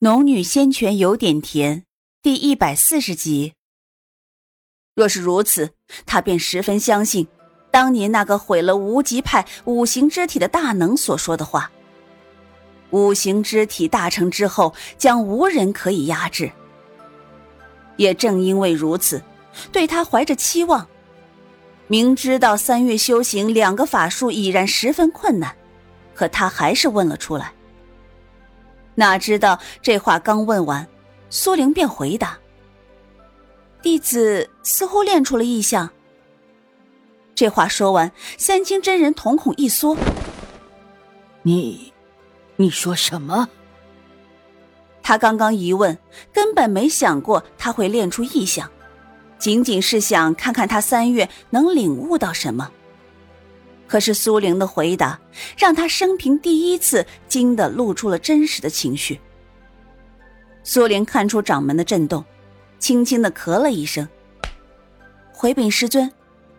农女仙泉有点甜，第一百四十集。若是如此，他便十分相信当年那个毁了无极派五行之体的大能所说的话：五行之体大成之后，将无人可以压制。也正因为如此，对他怀着期望，明知道三月修行两个法术已然十分困难，可他还是问了出来。哪知道这话刚问完，苏玲便回答：“弟子似乎练出了异象。”这话说完，三清真人瞳孔一缩：“你，你说什么？”他刚刚一问，根本没想过他会练出异象，仅仅是想看看他三月能领悟到什么。可是苏玲的回答让他生平第一次惊得露出了真实的情绪。苏玲看出掌门的震动，轻轻的咳了一声：“回禀师尊，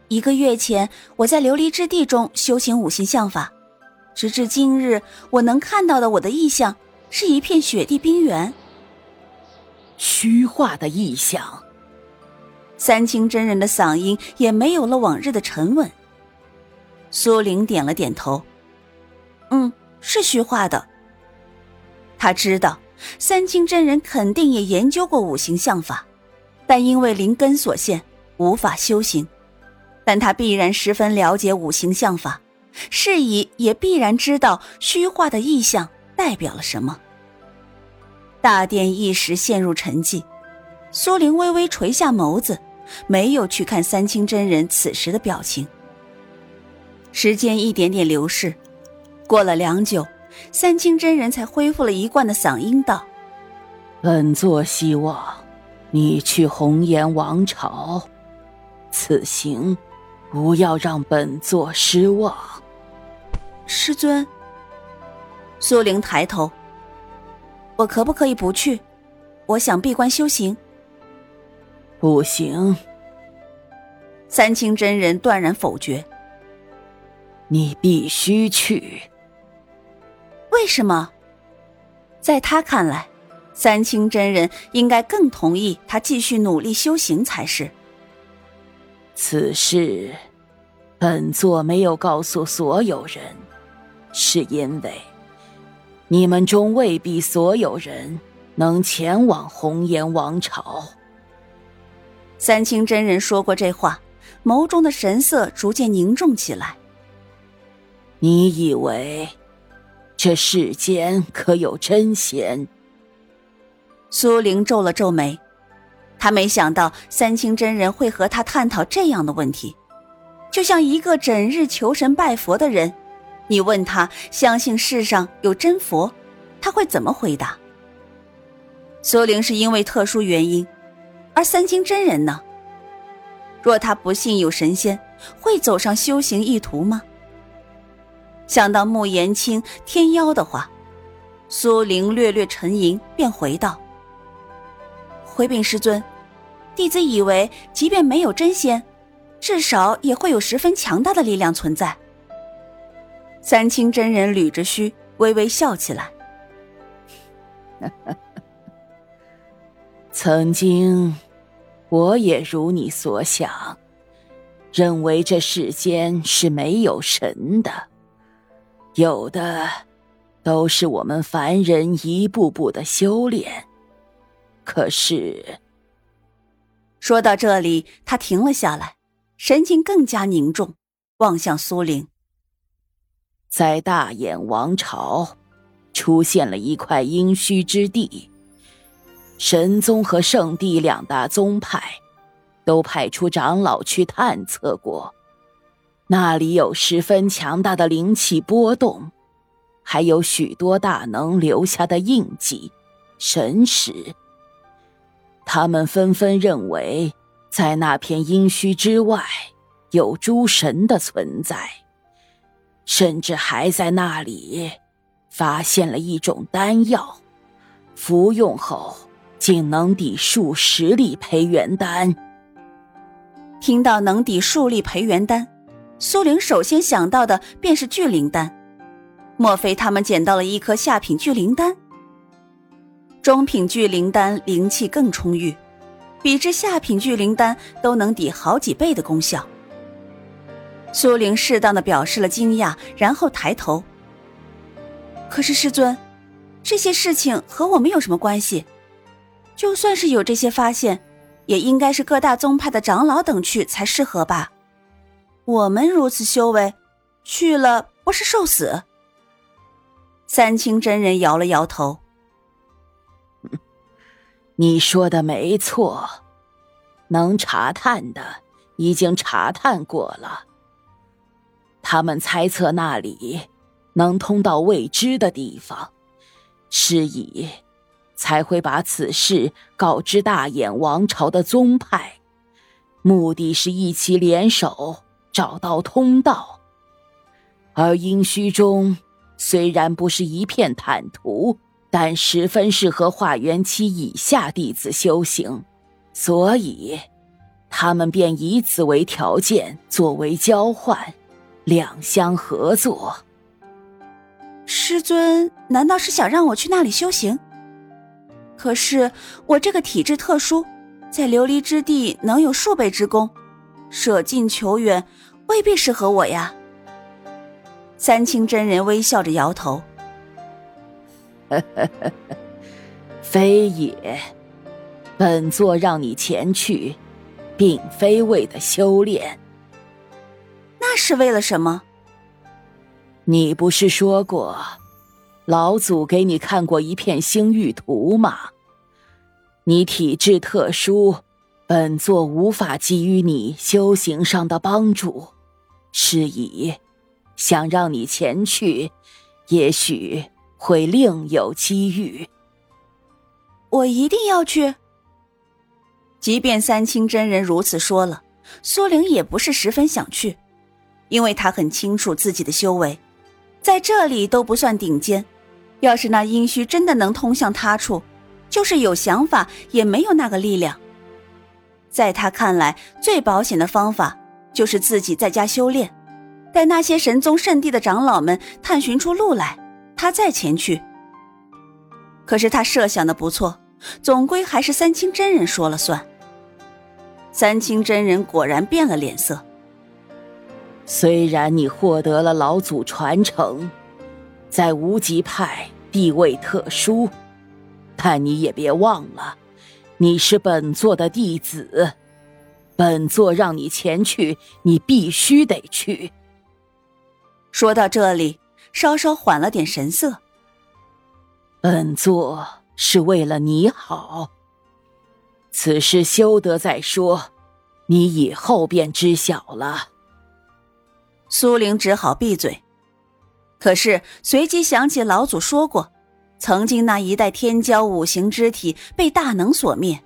一个月前我在琉璃之地中修行五行相法，直至今日，我能看到的我的意象是一片雪地冰原。虚化的意象。”三清真人的嗓音也没有了往日的沉稳。苏玲点了点头，嗯，是虚化的。他知道三清真人肯定也研究过五行相法，但因为灵根所限，无法修行。但他必然十分了解五行相法，是以也必然知道虚化的意象代表了什么。大殿一时陷入沉寂，苏玲微微垂下眸子，没有去看三清真人此时的表情。时间一点点流逝，过了良久，三清真人才恢复了一贯的嗓音道：“本座希望你去红颜王朝，此行不要让本座失望。”师尊。苏玲抬头：“我可不可以不去？我想闭关修行。”不行。三清真人断然否决。你必须去。为什么？在他看来，三清真人应该更同意他继续努力修行才是。此事，本座没有告诉所有人，是因为你们中未必所有人能前往红颜王朝。三清真人说过这话，眸中的神色逐渐凝重起来。你以为这世间可有真仙？苏玲皱了皱眉，她没想到三清真人会和她探讨这样的问题，就像一个整日求神拜佛的人，你问他相信世上有真佛，他会怎么回答？苏玲是因为特殊原因，而三清真人呢？若他不信有神仙，会走上修行一途吗？想到穆言清天妖的话，苏玲略略沉吟，便回道：“回禀师尊，弟子以为，即便没有真仙，至少也会有十分强大的力量存在。”三清真人捋着须，微微笑起来：“ 曾经，我也如你所想，认为这世间是没有神的。”有的，都是我们凡人一步步的修炼。可是，说到这里，他停了下来，神情更加凝重，望向苏玲。在大眼王朝，出现了一块阴虚之地，神宗和圣地两大宗派，都派出长老去探测过。那里有十分强大的灵气波动，还有许多大能留下的印记、神识。他们纷纷认为，在那片阴虚之外，有诸神的存在，甚至还在那里发现了一种丹药，服用后竟能抵数十粒培元丹。听到能抵数粒培元丹。苏玲首先想到的便是聚灵丹，莫非他们捡到了一颗下品聚灵丹？中品聚灵丹灵气更充裕，比之下品聚灵丹都能抵好几倍的功效。苏玲适当的表示了惊讶，然后抬头。可是师尊，这些事情和我们有什么关系？就算是有这些发现，也应该是各大宗派的长老等去才适合吧？我们如此修为，去了不是受死？三清真人摇了摇头。你说的没错，能查探的已经查探过了。他们猜测那里能通到未知的地方，是以才会把此事告知大眼王朝的宗派，目的是一起联手找到通道。而阴虚中虽然不是一片坦途，但十分适合化元期以下弟子修行，所以他们便以此为条件作为交换。两相合作。师尊难道是想让我去那里修行？可是我这个体质特殊，在琉璃之地能有数倍之功，舍近求远未必适合我呀。三清真人微笑着摇头：“非也，本座让你前去，并非为的修炼。”那是为了什么？你不是说过，老祖给你看过一片星域图吗？你体质特殊，本座无法给予你修行上的帮助，是以想让你前去，也许会另有机遇。我一定要去。即便三清真人如此说了，苏玲也不是十分想去。因为他很清楚自己的修为，在这里都不算顶尖。要是那阴虚真的能通向他处，就是有想法也没有那个力量。在他看来，最保险的方法就是自己在家修炼，待那些神宗圣地的长老们探寻出路来，他再前去。可是他设想的不错，总归还是三清真人说了算。三清真人果然变了脸色。虽然你获得了老祖传承，在无极派地位特殊，但你也别忘了，你是本座的弟子，本座让你前去，你必须得去。说到这里，稍稍缓了点神色。本座是为了你好，此事休得再说，你以后便知晓了。苏玲只好闭嘴，可是随即想起老祖说过，曾经那一代天骄五行之体被大能所灭，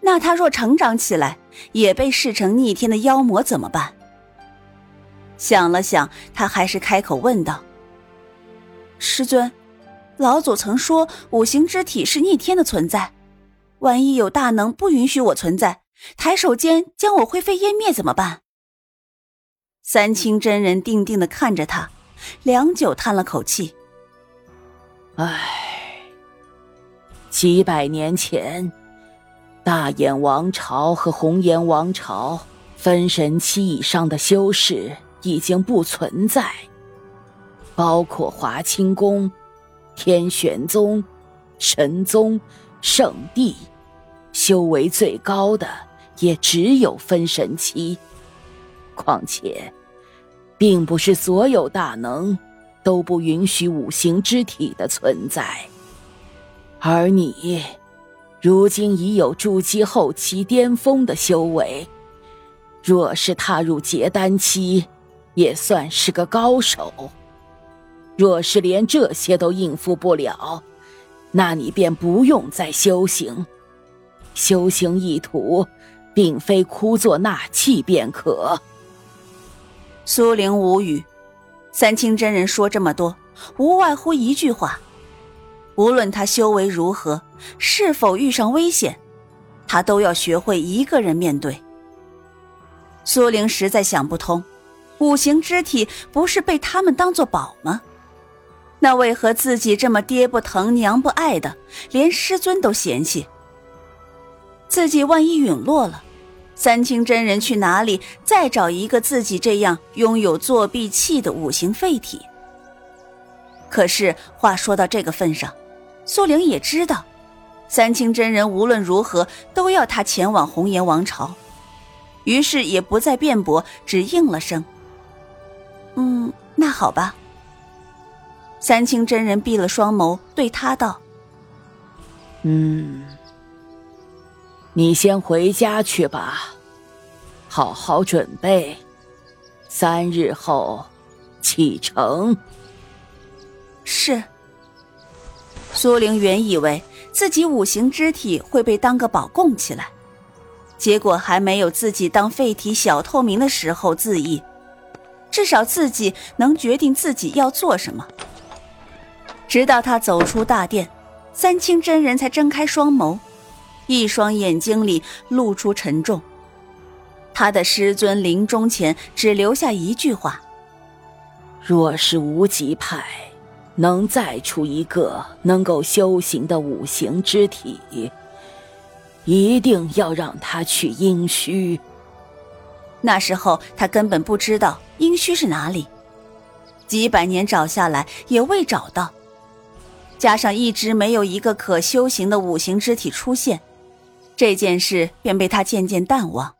那他若成长起来，也被视成逆天的妖魔怎么办？想了想，他还是开口问道：“师尊，老祖曾说五行之体是逆天的存在，万一有大能不允许我存在，抬手间将我灰飞烟灭怎么办？”三清真人定定的看着他，良久，叹了口气：“唉，几百年前，大眼王朝和红颜王朝分神期以上的修士已经不存在，包括华清宫、天玄宗、神宗、圣地，修为最高的也只有分神期，况且。”并不是所有大能都不允许五行之体的存在，而你如今已有筑基后期巅峰的修为，若是踏入结丹期，也算是个高手。若是连这些都应付不了，那你便不用再修行。修行意图，并非枯坐纳气便可。苏玲无语，三清真人说这么多，无外乎一句话：无论他修为如何，是否遇上危险，他都要学会一个人面对。苏玲实在想不通，五行之体不是被他们当作宝吗？那为何自己这么爹不疼娘不爱的，连师尊都嫌弃？自己万一陨落了，三清真人去哪里再找一个自己这样拥有作弊器的五行废体？可是话说到这个份上，苏玲也知道，三清真人无论如何都要他前往红颜王朝，于是也不再辩驳，只应了声：“嗯，那好吧。”三清真人闭了双眸，对他道：“嗯，你先回家去吧，好好准备，三日后启程。”是。苏玲原以为自己五行之体会被当个宝供起来，结果还没有自己当废体小透明的时候自意，至少自己能决定自己要做什么。直到他走出大殿，三清真人才睁开双眸，一双眼睛里露出沉重。他的师尊临终前只留下一句话：“若是无极派能再出一个能够修行的五行之体，一定要让他去阴虚。”那时候他根本不知道阴虚是哪里，几百年找下来也未找到。加上一直没有一个可修行的五行之体出现，这件事便被他渐渐淡忘。